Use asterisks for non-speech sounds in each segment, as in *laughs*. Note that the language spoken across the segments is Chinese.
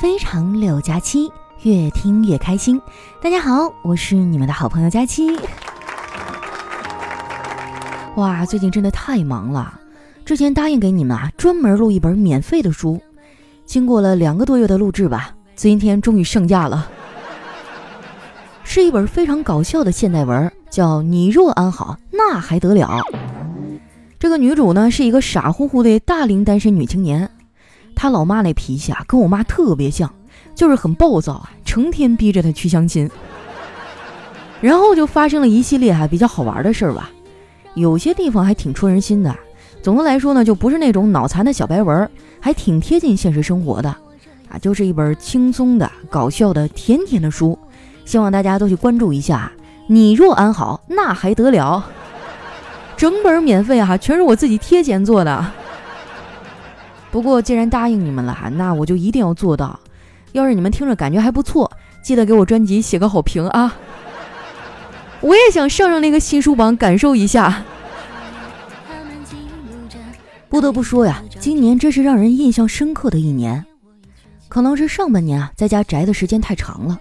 非常六加七，越听越开心。大家好，我是你们的好朋友佳期。哇，最近真的太忙了。之前答应给你们啊，专门录一本免费的书，经过了两个多月的录制吧，今天终于上架了。是一本非常搞笑的现代文，叫《你若安好，那还得了》。这个女主呢，是一个傻乎乎的大龄单身女青年。她老妈那脾气啊，跟我妈特别像，就是很暴躁啊，成天逼着她去相亲。然后就发生了一系列还比较好玩的事儿吧，有些地方还挺戳人心的。总的来说呢，就不是那种脑残的小白文，还挺贴近现实生活的，啊，就是一本轻松的、搞笑的、甜甜的书，希望大家都去关注一下。你若安好，那还得了？整本免费哈，全是我自己贴钱做的。不过，既然答应你们了，那我就一定要做到。要是你们听着感觉还不错，记得给我专辑写个好评啊！我也想上上那个新书榜，感受一下。不得不说呀，今年真是让人印象深刻的一年。可能是上半年啊，在家宅的时间太长了，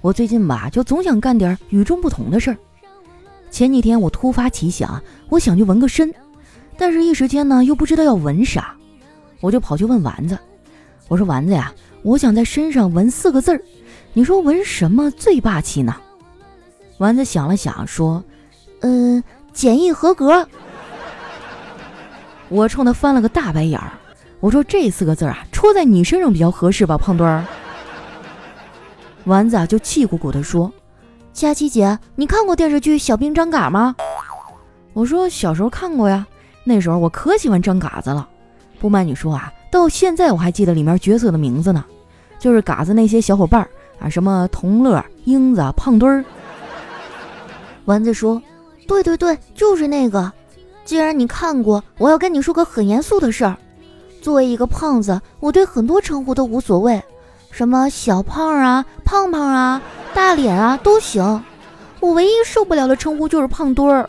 我最近吧，就总想干点与众不同的事儿。前几天我突发奇想，我想去纹个身，但是一时间呢，又不知道要纹啥。我就跑去问丸子，我说丸子呀，我想在身上纹四个字儿，你说纹什么最霸气呢？丸子想了想说，嗯，检疫合格。我冲他翻了个大白眼儿，我说这四个字啊，戳在你身上比较合适吧，胖墩儿。丸子啊就气鼓鼓的说，佳琪姐，你看过电视剧《小兵张嘎》吗？我说小时候看过呀，那时候我可喜欢张嘎子了。不瞒你说啊，到现在我还记得里面角色的名字呢，就是嘎子那些小伙伴啊，什么童乐、英子、胖墩儿。丸子说：“对对对，就是那个。既然你看过，我要跟你说个很严肃的事儿。作为一个胖子，我对很多称呼都无所谓，什么小胖啊、胖胖啊、大脸啊都行。我唯一受不了的称呼就是胖墩儿，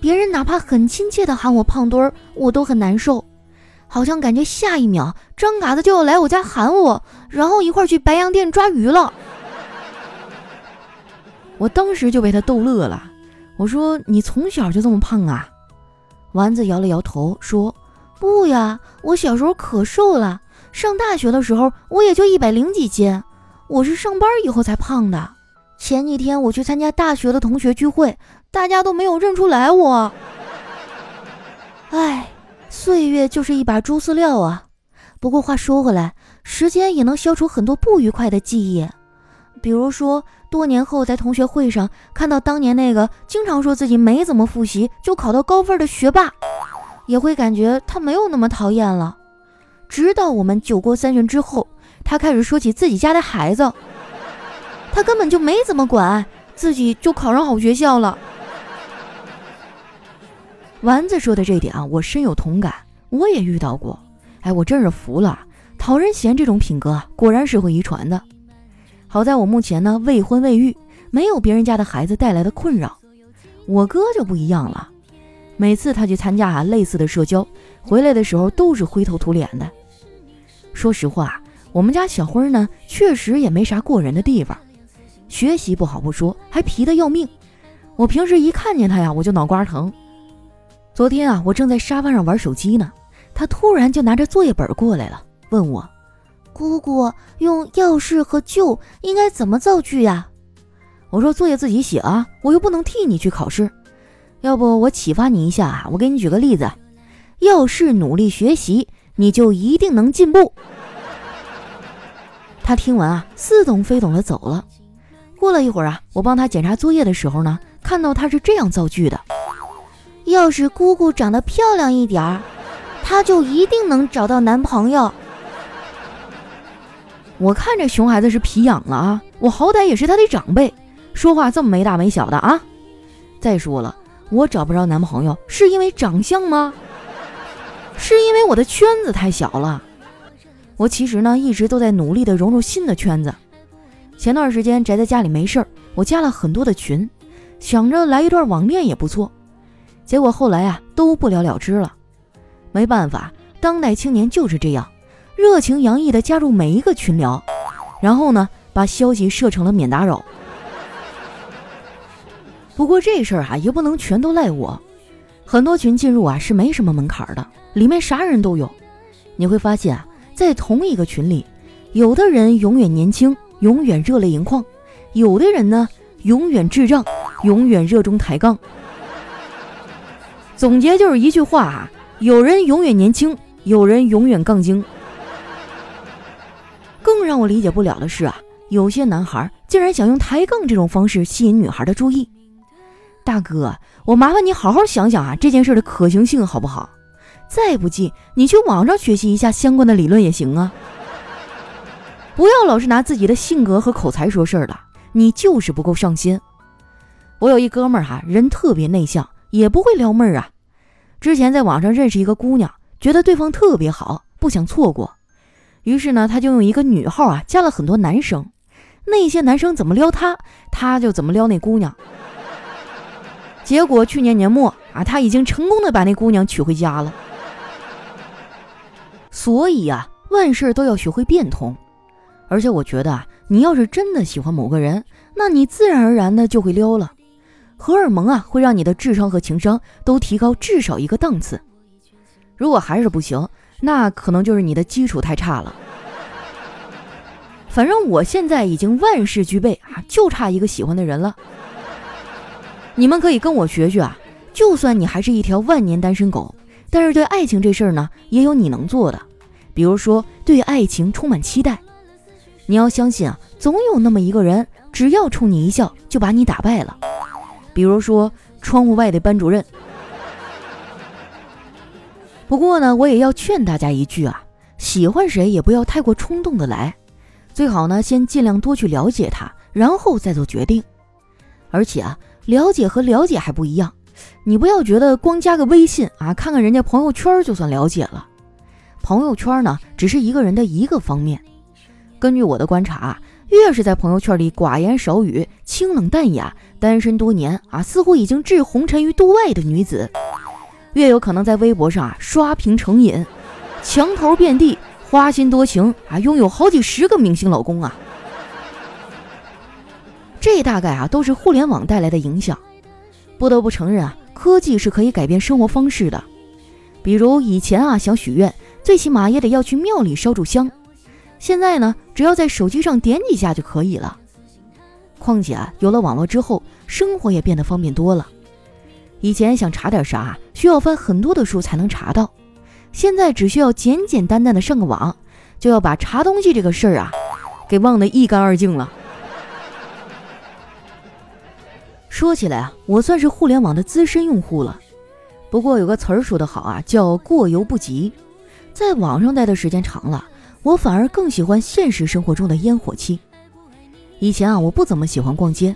别人哪怕很亲切的喊我胖墩儿，我都很难受。”好像感觉下一秒张嘎子就要来我家喊我，然后一块去白洋淀抓鱼了。我当时就被他逗乐了。我说：“你从小就这么胖啊？”丸子摇了摇头说：“不呀，我小时候可瘦了。上大学的时候我也就一百零几斤，我是上班以后才胖的。前几天我去参加大学的同学聚会，大家都没有认出来我。哎。”岁月就是一把猪饲料啊！不过话说回来，时间也能消除很多不愉快的记忆，比如说多年后在同学会上看到当年那个经常说自己没怎么复习就考到高分的学霸，也会感觉他没有那么讨厌了。直到我们酒过三巡之后，他开始说起自己家的孩子，他根本就没怎么管，自己就考上好学校了。丸子说的这点啊，我深有同感，我也遇到过。哎，我真是服了，讨人嫌这种品格啊，果然是会遗传的。好在我目前呢未婚未育，没有别人家的孩子带来的困扰。我哥就不一样了，每次他去参加啊类似的社交，回来的时候都是灰头土脸的。说实话，我们家小辉呢，确实也没啥过人的地方，学习不好不说，还皮得要命。我平时一看见他呀，我就脑瓜疼。昨天啊，我正在沙发上玩手机呢，他突然就拿着作业本过来了，问我：“姑姑，用要是和就应该怎么造句呀？”我说：“作业自己写啊，我又不能替你去考试。要不我启发你一下啊，我给你举个例子：要是努力学习，你就一定能进步。”他听完啊，似懂非懂的走了。过了一会儿啊，我帮他检查作业的时候呢，看到他是这样造句的。要是姑姑长得漂亮一点儿，她就一定能找到男朋友。我看这熊孩子是皮痒了啊！我好歹也是他的长辈，说话这么没大没小的啊！再说了，我找不着男朋友是因为长相吗？是因为我的圈子太小了。我其实呢一直都在努力的融入新的圈子。前段时间宅在家里没事儿，我加了很多的群，想着来一段网恋也不错。结果后来啊都不了了之了，没办法，当代青年就是这样，热情洋溢的加入每一个群聊，然后呢，把消息设成了免打扰。不过这事儿啊，也不能全都赖我。很多群进入啊是没什么门槛的，里面啥人都有。你会发现啊，在同一个群里，有的人永远年轻，永远热泪盈眶；有的人呢，永远智障，永远热衷抬杠。*laughs* 总结就是一句话啊：有人永远年轻，有人永远杠精。更让我理解不了的是啊，有些男孩竟然想用抬杠这种方式吸引女孩的注意。大哥，我麻烦你好好想想啊，这件事的可行性好不好？再不济，你去网上学习一下相关的理论也行啊。不要老是拿自己的性格和口才说事儿了，你就是不够上心。我有一哥们儿哈，人特别内向，也不会撩妹儿啊。之前在网上认识一个姑娘，觉得对方特别好，不想错过，于是呢，他就用一个女号啊，加了很多男生。那些男生怎么撩他，他就怎么撩那姑娘。结果去年年末啊，他已经成功的把那姑娘娶回家了。所以啊，万事都要学会变通。而且我觉得啊，你要是真的喜欢某个人，那你自然而然的就会撩了。荷尔蒙啊，会让你的智商和情商都提高至少一个档次。如果还是不行，那可能就是你的基础太差了。反正我现在已经万事俱备啊，就差一个喜欢的人了。你们可以跟我学学啊！就算你还是一条万年单身狗，但是对爱情这事儿呢，也有你能做的。比如说，对爱情充满期待。你要相信啊，总有那么一个人，只要冲你一笑，就把你打败了。比如说，窗户外的班主任。不过呢，我也要劝大家一句啊：喜欢谁也不要太过冲动的来，最好呢，先尽量多去了解他，然后再做决定。而且啊。了解和了解还不一样，你不要觉得光加个微信啊，看看人家朋友圈就算了解了。朋友圈呢，只是一个人的一个方面。根据我的观察啊，越是在朋友圈里寡言少语、清冷淡雅、单身多年啊，似乎已经置红尘于度外的女子，越有可能在微博上啊刷屏成瘾，墙头遍地，花心多情啊，拥有好几十个明星老公啊。这大概啊都是互联网带来的影响。不得不承认啊，科技是可以改变生活方式的。比如以前啊想许愿，最起码也得要去庙里烧炷香。现在呢，只要在手机上点几下就可以了。况且啊，有了网络之后，生活也变得方便多了。以前想查点啥，需要翻很多的书才能查到，现在只需要简简单单的上个网，就要把查东西这个事儿啊，给忘得一干二净了。说起来啊，我算是互联网的资深用户了。不过有个词儿说得好啊，叫过犹不及。在网上待的时间长了，我反而更喜欢现实生活中的烟火气。以前啊，我不怎么喜欢逛街。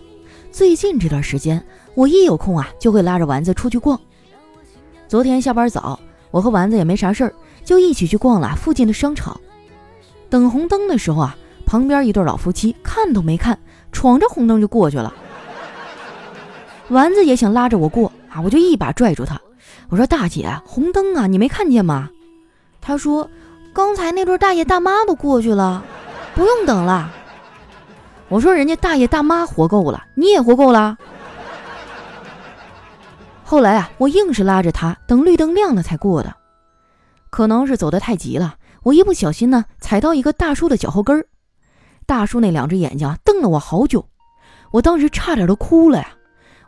最近这段时间，我一有空啊，就会拉着丸子出去逛。昨天下班早，我和丸子也没啥事儿，就一起去逛了附近的商场。等红灯的时候啊，旁边一对老夫妻看都没看，闯着红灯就过去了。丸子也想拉着我过啊，我就一把拽住他。我说：“大姐，红灯啊，你没看见吗？”他说：“刚才那对大爷大妈都过去了，不用等了。”我说：“人家大爷大妈活够了，你也活够了。”后来啊，我硬是拉着他等绿灯亮了才过的。可能是走得太急了，我一不小心呢，踩到一个大叔的脚后跟儿。大叔那两只眼睛瞪了我好久，我当时差点都哭了呀。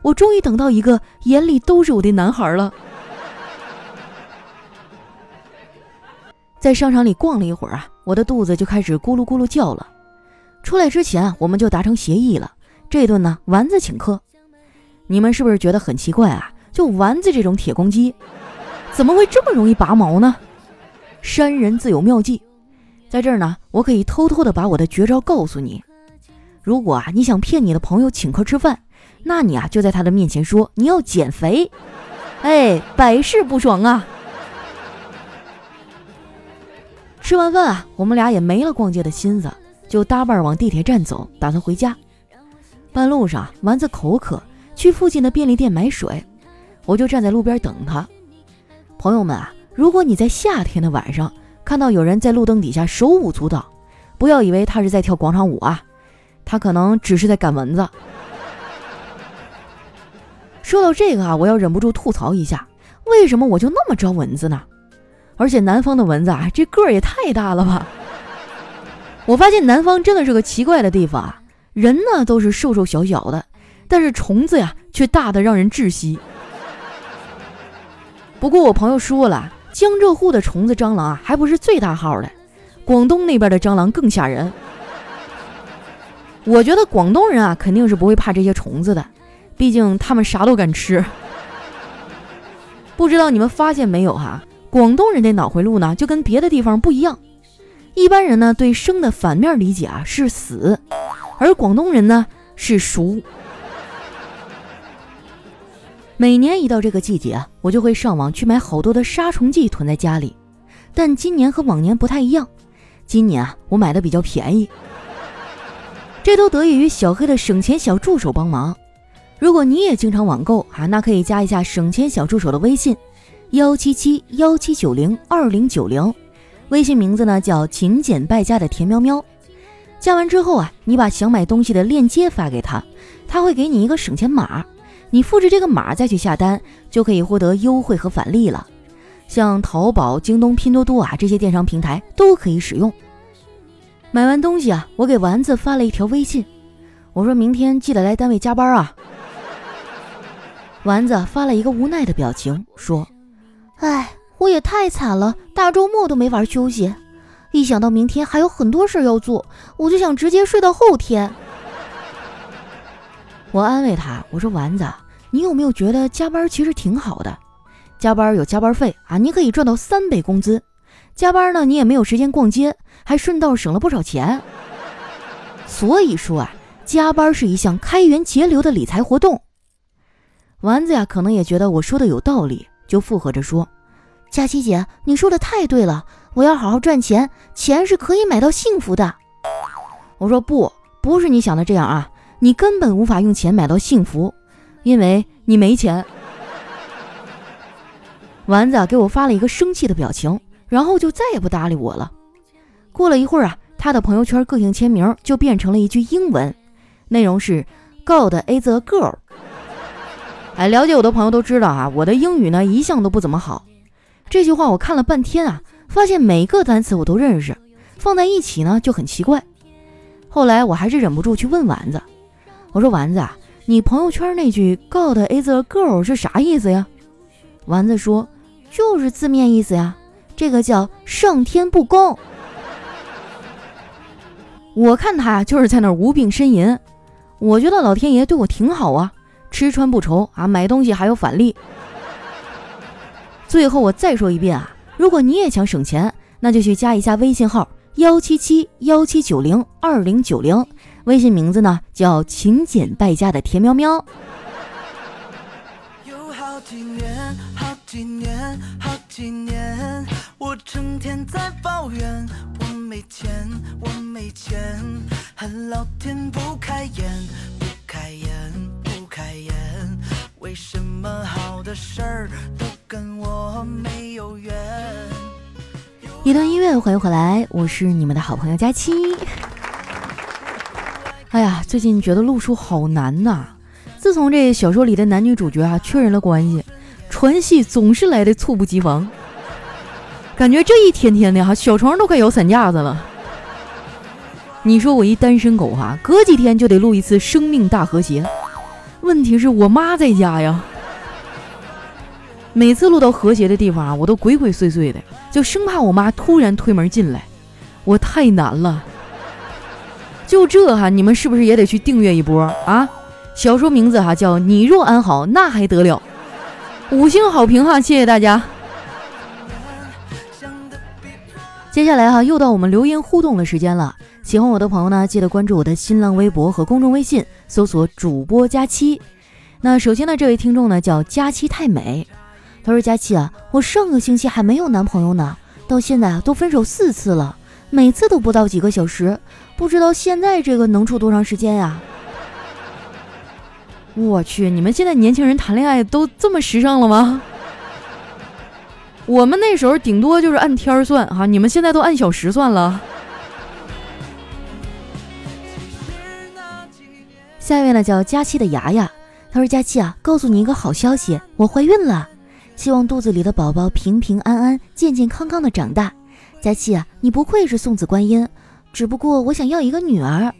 我终于等到一个眼里都是我的男孩了。在商场里逛了一会儿啊，我的肚子就开始咕噜咕噜叫了。出来之前，我们就达成协议了，这顿呢丸子请客。你们是不是觉得很奇怪啊？就丸子这种铁公鸡，怎么会这么容易拔毛呢？山人自有妙计，在这儿呢，我可以偷偷的把我的绝招告诉你。如果啊，你想骗你的朋友请客吃饭。那你啊，就在他的面前说你要减肥，哎，百试不爽啊！吃完饭啊，我们俩也没了逛街的心思，就搭伴往地铁站走，打算回家。半路上，丸子口渴，去附近的便利店买水，我就站在路边等他。朋友们啊，如果你在夏天的晚上看到有人在路灯底下手舞足蹈，不要以为他是在跳广场舞啊，他可能只是在赶蚊子。说到这个啊，我要忍不住吐槽一下，为什么我就那么招蚊子呢？而且南方的蚊子啊，这个儿也太大了吧！我发现南方真的是个奇怪的地方啊，人呢都是瘦瘦小小的，但是虫子呀却大的让人窒息。不过我朋友说了，江浙沪的虫子蟑螂啊还不是最大号的，广东那边的蟑螂更吓人。我觉得广东人啊肯定是不会怕这些虫子的，毕竟他们啥都敢吃。不知道你们发现没有哈？广东人的脑回路呢，就跟别的地方不一样。一般人呢，对生的反面理解啊是死，而广东人呢是熟。每年一到这个季节啊，我就会上网去买好多的杀虫剂囤在家里。但今年和往年不太一样，今年啊，我买的比较便宜。这都得益于小黑的省钱小助手帮忙。如果你也经常网购啊，那可以加一下省钱小助手的微信。幺七七幺七九零二零九零，微信名字呢叫勤俭败家的田喵喵。加完之后啊，你把想买东西的链接发给他，他会给你一个省钱码，你复制这个码再去下单，就可以获得优惠和返利了。像淘宝、京东、拼多多啊这些电商平台都可以使用。买完东西啊，我给丸子发了一条微信，我说明天记得来单位加班啊。丸子发了一个无奈的表情，说。哎，我也太惨了，大周末都没法休息。一想到明天还有很多事要做，我就想直接睡到后天。我安慰他，我说：“丸子，你有没有觉得加班其实挺好的？加班有加班费啊，你可以赚到三倍工资。加班呢，你也没有时间逛街，还顺道省了不少钱。所以说啊，加班是一项开源节流的理财活动。”丸子呀，可能也觉得我说的有道理。就附和着说：“佳琪姐，你说的太对了，我要好好赚钱，钱是可以买到幸福的。”我说：“不，不是你想的这样啊，你根本无法用钱买到幸福，因为你没钱。”丸子啊给我发了一个生气的表情，然后就再也不搭理我了。过了一会儿啊，他的朋友圈个性签名就变成了一句英文，内容是：“God is a girl。”哎，了解我的朋友都知道啊，我的英语呢一向都不怎么好。这句话我看了半天啊，发现每个单词我都认识，放在一起呢就很奇怪。后来我还是忍不住去问丸子，我说丸子啊，你朋友圈那句 “God is a girl” 是啥意思呀？丸子说，就是字面意思呀，这个叫上天不公。我看他呀就是在那无病呻吟，我觉得老天爷对我挺好啊。吃穿不愁啊，买东西还有返利。最后我再说一遍啊，如果你也想省钱，那就去加一下微信号幺七七幺七九零二零九零，微信名字呢叫勤俭败家的田喵喵。有好几年，好几年，好几年，我成天在抱怨我没钱，我没钱，恨老天不开眼，不开眼。为什么好的事儿都跟我没有缘？一段音乐，欢迎回来，我是你们的好朋友佳期。哎呀，最近觉得录书好难呐！自从这小说里的男女主角啊确认了关系，传戏总是来的猝不及防，感觉这一天天的哈，小床都快摇散架子了。你说我一单身狗哈，隔几天就得录一次生命大和谐。问题是我妈在家呀，每次录到和谐的地方啊，我都鬼鬼祟祟的，就生怕我妈突然推门进来，我太难了。就这哈，你们是不是也得去订阅一波啊？小说名字哈叫《你若安好那还得了》，*laughs* 五星好评哈，谢谢大家。接下来哈，又到我们留言互动的时间了。喜欢我的朋友呢，记得关注我的新浪微博和公众微信，搜索主播佳期。那首先呢，这位听众呢叫佳期太美，他说：“佳期啊，我上个星期还没有男朋友呢，到现在啊都分手四次了，每次都不到几个小时，不知道现在这个能处多长时间呀？”我去，你们现在年轻人谈恋爱都这么时尚了吗？我们那时候顶多就是按天儿算哈，你们现在都按小时算了。下一位呢叫佳期的牙牙，他说：“佳期啊，告诉你一个好消息，我怀孕了，希望肚子里的宝宝平平安安、健健康康的长大。佳期啊，你不愧是送子观音，只不过我想要一个女儿。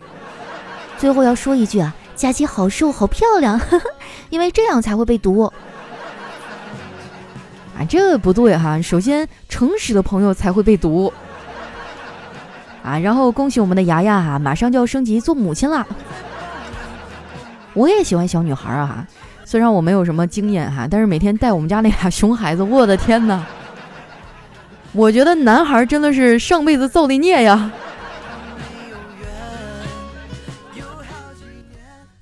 最后要说一句啊，佳期好瘦好漂亮，*laughs* 因为这样才会被毒。啊，这不对哈，首先诚实的朋友才会被毒。啊，然后恭喜我们的牙牙哈，马上就要升级做母亲了。”我也喜欢小女孩儿啊，虽然我没有什么经验哈，但是每天带我们家那俩 *laughs* 熊孩子，我的天哪！我觉得男孩真的是上辈子造的孽呀。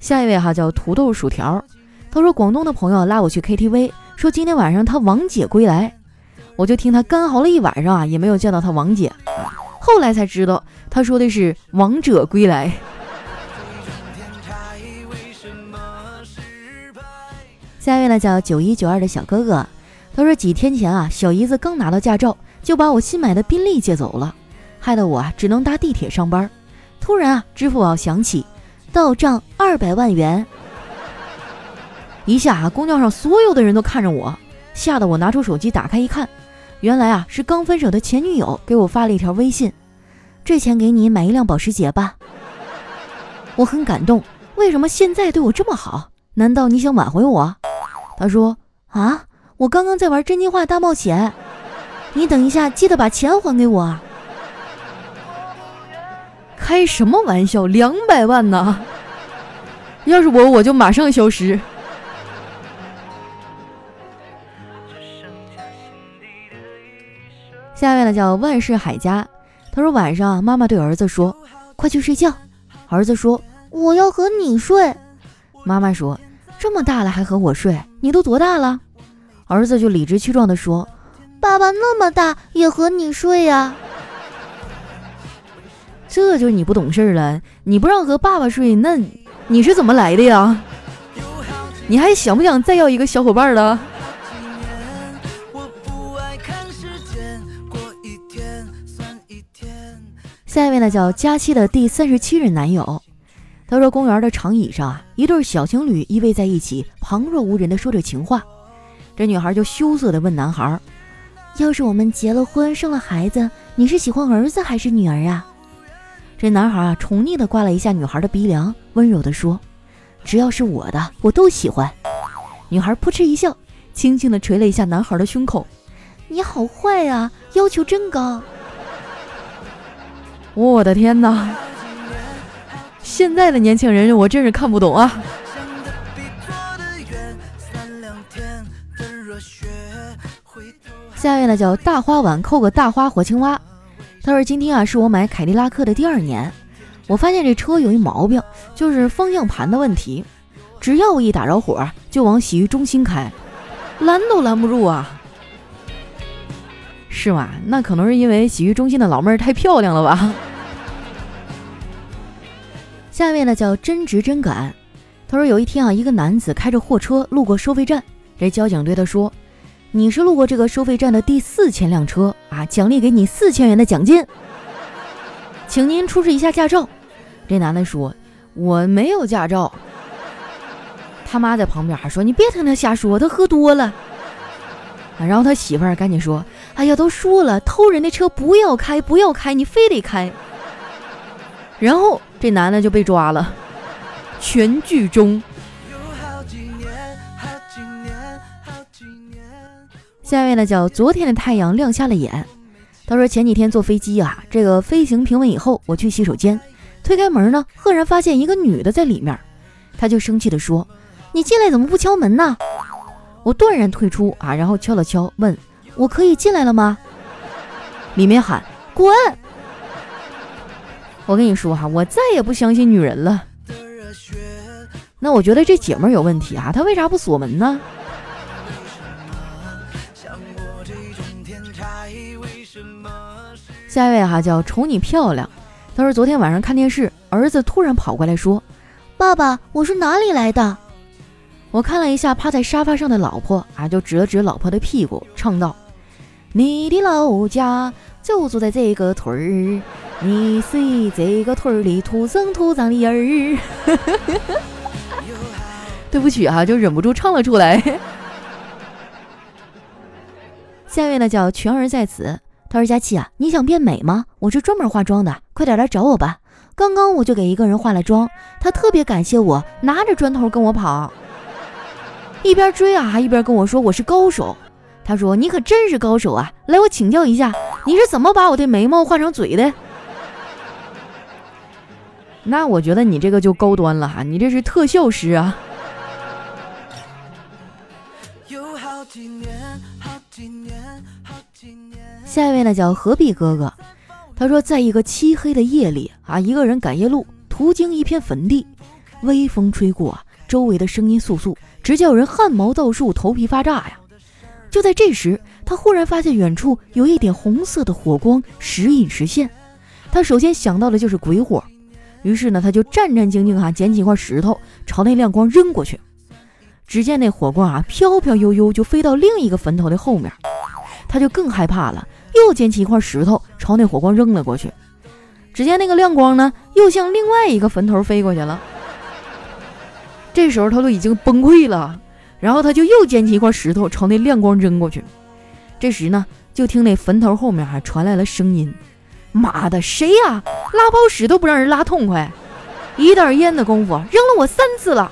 下一位哈叫土豆薯条，他说广东的朋友拉我去 KTV，说今天晚上他王姐归来，我就听他干嚎了一晚上啊，也没有见到他王姐，后来才知道他说的是王者归来。下一位呢叫九一九二的小哥哥，他说几天前啊，小姨子刚拿到驾照，就把我新买的宾利借走了，害得我啊只能搭地铁上班。突然啊，支付宝响起，到账二百万元。一下啊，公交上所有的人都看着我，吓得我拿出手机打开一看，原来啊是刚分手的前女友给我发了一条微信：“这钱给你买一辆保时捷吧。”我很感动，为什么现在对我这么好？难道你想挽回我？他说：“啊，我刚刚在玩真心话大冒险，你等一下记得把钱还给我啊。”开什么玩笑，两百万呢？要是我，我就马上消失。下面呢叫万事海家，他说晚上妈妈对儿子说：“快去睡觉。”儿子说：“我要和你睡。”妈妈说：“这么大了还和我睡？你都多大了？”儿子就理直气壮地说：“爸爸那么大也和你睡呀？”这就是你不懂事了。你不让和爸爸睡，那你是怎么来的呀？你还想不想再要一个小伙伴了？下一位呢，叫佳期的第三十七任男友。他说：“公园的长椅上啊，一对小情侣依偎在一起，旁若无人的说着情话。这女孩就羞涩的问男孩：‘要是我们结了婚，生了孩子，你是喜欢儿子还是女儿啊？’这男孩啊，宠溺的刮了一下女孩的鼻梁，温柔的说：‘只要是我的，我都喜欢。’女孩扑哧一笑，轻轻的捶了一下男孩的胸口：‘你好坏呀，要求真高。’我的天哪！”现在的年轻人，我真是看不懂啊！下一位呢，叫大花碗扣个大花活青蛙。他说：“今天啊，是我买凯迪拉克的第二年，我发现这车有一毛病，就是方向盘的问题。只要我一打着火，就往洗浴中心开，拦都拦不住啊！是吗？那可能是因为洗浴中心的老妹儿太漂亮了吧？”下面呢叫真直真敢，他说有一天啊，一个男子开着货车路过收费站，这交警对他说：“你是路过这个收费站的第四千辆车啊，奖励给你四千元的奖金，请您出示一下驾照。”这男的说：“我没有驾照。”他妈在旁边还说：“你别听他瞎说，他喝多了。”啊然后他媳妇儿赶紧说：“哎呀，都说了，偷人的车不要开，不要开，你非得开。”然后。这男的就被抓了，全剧终。下一位呢叫昨天的太阳亮瞎了眼。他说前几天坐飞机啊，这个飞行平稳以后，我去洗手间，推开门呢，赫然发现一个女的在里面。他就生气的说：“你进来怎么不敲门呢？”我断然退出啊，然后敲了敲，问：“我可以进来了吗？”里面喊：“滚！”我跟你说哈，我再也不相信女人了。那我觉得这姐们儿有问题啊，她为啥不锁门呢？下一位哈叫瞅你漂亮，他说昨天晚上看电视，儿子突然跑过来说：“爸爸，我是哪里来的？”我看了一下趴在沙发上的老婆啊，就指了指老婆的屁股，唱道：“你的老家就住在这个屯儿，你是这个屯儿里土生土长的人儿。*laughs* 对不起啊，就忍不住唱了出来。*laughs* 下一位呢叫全儿在此，他说：“佳琪啊，你想变美吗？我是专门化妆的，快点来找我吧。刚刚我就给一个人化了妆，他特别感谢我，拿着砖头跟我跑，一边追啊一边跟我说我是高手。他说你可真是高手啊，来我请教一下，你是怎么把我的眉毛画成嘴的？那我觉得你这个就高端了哈，你这是特效师啊。”下一位呢叫何必哥哥，他说，在一个漆黑的夜里啊，一个人赶夜路，途经一片坟地，微风吹过，周围的声音簌簌，直叫人汗毛倒竖，头皮发炸呀。就在这时，他忽然发现远处有一点红色的火光时隐时现，他首先想到的就是鬼火，于是呢，他就战战兢兢哈，捡起一块石头朝那亮光扔过去。只见那火光啊，飘飘悠悠就飞到另一个坟头的后面，他就更害怕了，又捡起一块石头朝那火光扔了过去。只见那个亮光呢，又向另外一个坟头飞过去了。这时候他都已经崩溃了，然后他就又捡起一块石头朝那亮光扔过去。这时呢，就听那坟头后面还传来了声音：“妈的，谁呀？拉泡屎都不让人拉痛快，一袋烟的功夫扔了我三次了。”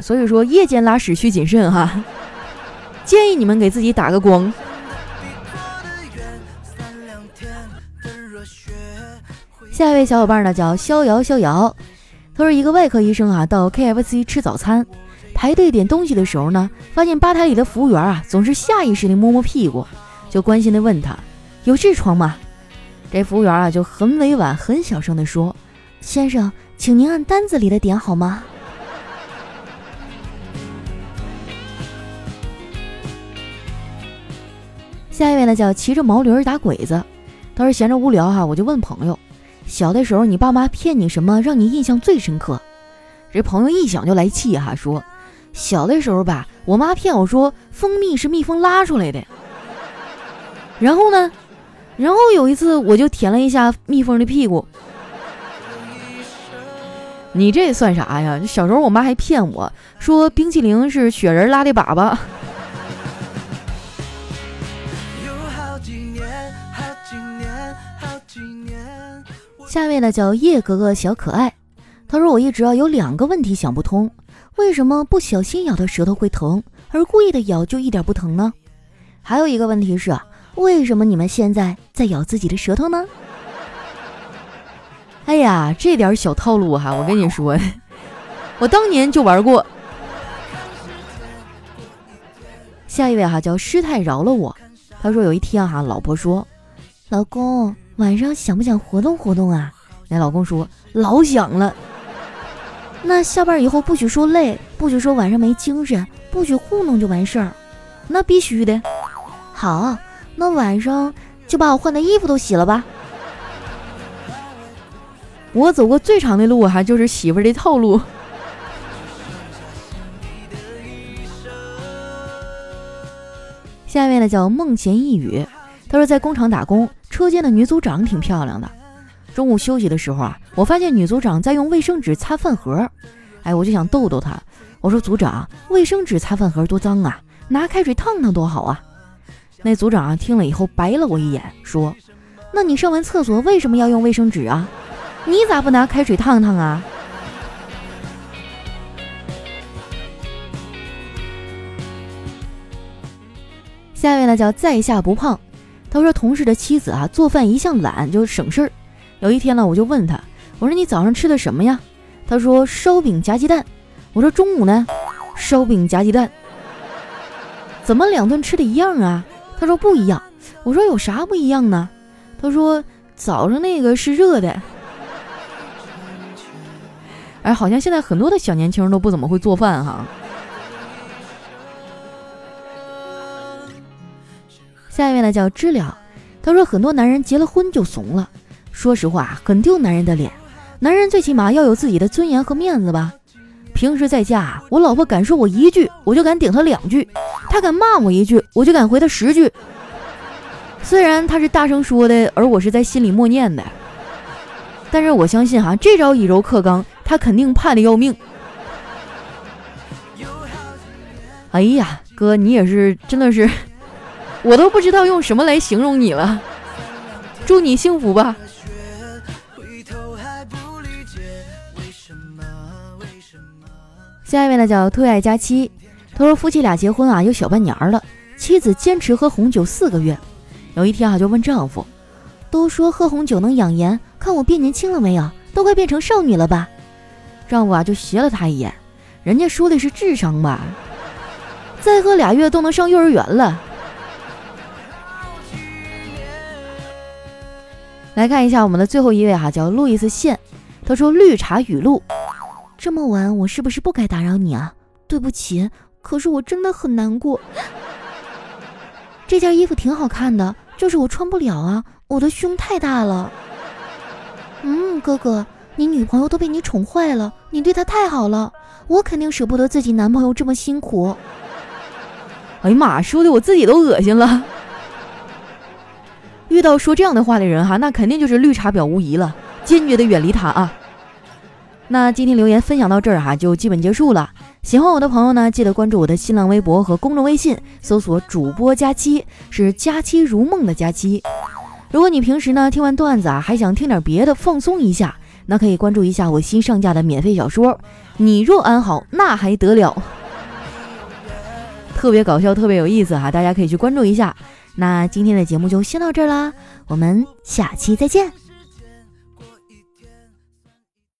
所以说，夜间拉屎需谨慎哈，建议你们给自己打个光。下一位小伙伴呢叫逍遥逍遥，他说一个外科医生啊到 KFC 吃早餐，排队点东西的时候呢，发现吧台里的服务员啊总是下意识的摸摸屁股，就关心的问他有痔疮吗？这服务员啊就很委婉、很小声的说：“先生，请您按单子里的点好吗？”下一位呢，叫骑着毛驴打鬼子。他说闲着无聊哈，我就问朋友，小的时候你爸妈骗你什么，让你印象最深刻？这朋友一想就来气哈，说小的时候吧，我妈骗我说蜂蜜是蜜蜂拉出来的。然后呢，然后有一次我就舔了一下蜜蜂的屁股。你这算啥呀？小时候我妈还骗我说冰淇淋是雪人拉的粑粑。下一位呢叫叶格格小可爱，他说我一直啊有两个问题想不通，为什么不小心咬到舌头会疼，而故意的咬就一点不疼呢？还有一个问题是，为什么你们现在在咬自己的舌头呢？哎呀，这点小套路哈，我跟你说，*laughs* 我当年就玩过。下一位哈叫师太饶了我，他说有一天哈，老婆说，老公。晚上想不想活动活动啊？那老公说老想了。那下班以后不许说累，不许说晚上没精神，不许糊弄就完事儿。那必须的。好，那晚上就把我换的衣服都洗了吧。我走过最长的路哈，就是媳妇儿的套路。下一位呢叫梦前一语，他说在工厂打工。车间的女组长挺漂亮的。中午休息的时候啊，我发现女组长在用卫生纸擦饭盒。哎，我就想逗逗她，我说：“组长，卫生纸擦饭盒多脏啊，拿开水烫烫多好啊。”那组长听了以后白了我一眼，说：“那你上完厕所为什么要用卫生纸啊？你咋不拿开水烫烫啊？”下一位呢叫在下不胖。他说：“同事的妻子啊，做饭一向懒，就省事儿。有一天呢，我就问他，我说你早上吃的什么呀？他说烧饼夹鸡蛋。我说中午呢，烧饼夹鸡蛋。怎么两顿吃的一样啊？他说不一样。我说有啥不一样呢？他说早上那个是热的。哎，好像现在很多的小年轻都不怎么会做饭哈。”下一位呢叫知了，他说很多男人结了婚就怂了，说实话很丢男人的脸，男人最起码要有自己的尊严和面子吧，平时在家，我老婆敢说我一句，我就敢顶她两句；她敢骂我一句，我就敢回她十句。虽然她是大声说的，而我是在心里默念的，但是我相信哈，这招以柔克刚，她肯定怕的要命。哎呀，哥，你也是，真的是，我都不知道用什么来形容你了。祝你幸福吧。下一位呢叫特爱佳期，他说夫妻俩结婚啊有小半年了，妻子坚持喝红酒四个月，有一天啊就问丈夫，都说喝红酒能养颜，看我变年轻了没有？都快变成少女了吧？丈夫啊就斜了他一眼，人家说的是智商吧？再喝俩月都能上幼儿园了。来看一下我们的最后一位哈，叫路易斯线，他说绿茶语录。这么晚，我是不是不该打扰你啊？对不起，可是我真的很难过。这件衣服挺好看的，就是我穿不了啊，我的胸太大了。嗯，哥哥，你女朋友都被你宠坏了，你对她太好了，我肯定舍不得自己男朋友这么辛苦。哎呀妈，说的我自己都恶心了。遇到说这样的话的人哈，那肯定就是绿茶婊无疑了，坚决的远离他啊。那今天留言分享到这儿哈，就基本结束了。喜欢我的朋友呢，记得关注我的新浪微博和公众微信，搜索“主播佳期”，是“佳期如梦”的佳期。如果你平时呢听完段子啊，还想听点别的放松一下，那可以关注一下我新上架的免费小说《你若安好，那还得了》，*laughs* 特别搞笑，特别有意思哈，大家可以去关注一下。那今天的节目就先到这儿啦，我们下期再见。